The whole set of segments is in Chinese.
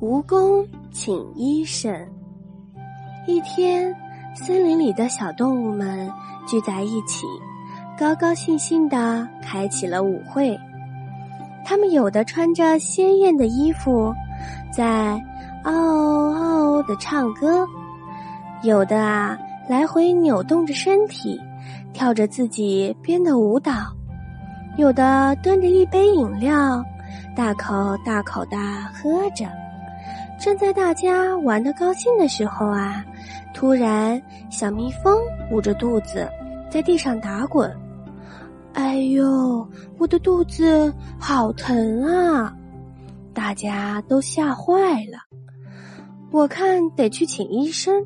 蜈蚣请医生。一天，森林里的小动物们聚在一起，高高兴兴的开启了舞会。他们有的穿着鲜艳的衣服，在嗷嗷的唱歌；有的啊，来回扭动着身体，跳着自己编的舞蹈；有的端着一杯饮料，大口大口的喝着。正在大家玩的高兴的时候啊，突然小蜜蜂捂着肚子在地上打滚。哎呦，我的肚子好疼啊！大家都吓坏了。我看得去请医生。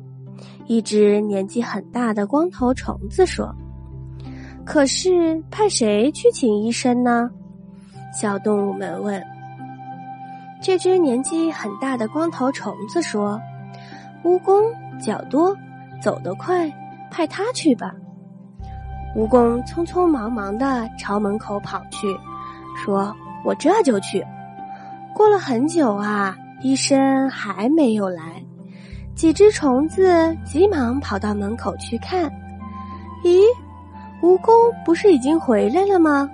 一只年纪很大的光头虫子说：“可是派谁去请医生呢？”小动物们问。这只年纪很大的光头虫子说：“蜈蚣脚多，走得快，派它去吧。”蜈蚣匆匆忙忙的朝门口跑去，说：“我这就去。”过了很久啊，医生还没有来。几只虫子急忙跑到门口去看，咦，蜈蚣不是已经回来了吗？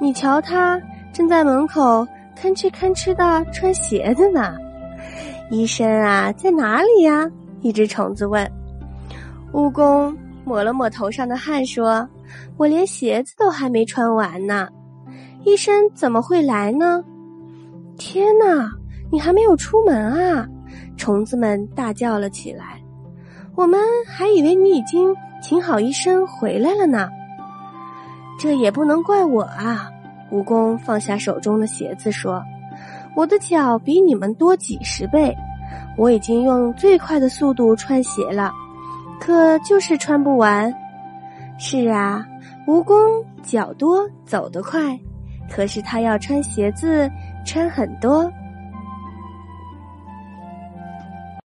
你瞧，它正在门口。吭哧吭哧的穿鞋子呢，医生啊，在哪里呀？一只虫子问。蜈蚣抹了抹头上的汗，说：“我连鞋子都还没穿完呢，医生怎么会来呢？”天哪，你还没有出门啊！虫子们大叫了起来。我们还以为你已经请好医生回来了呢。这也不能怪我啊。蜈蚣放下手中的鞋子，说：“我的脚比你们多几十倍，我已经用最快的速度穿鞋了，可就是穿不完。”是啊，蜈蚣脚多，走得快，可是它要穿鞋子，穿很多。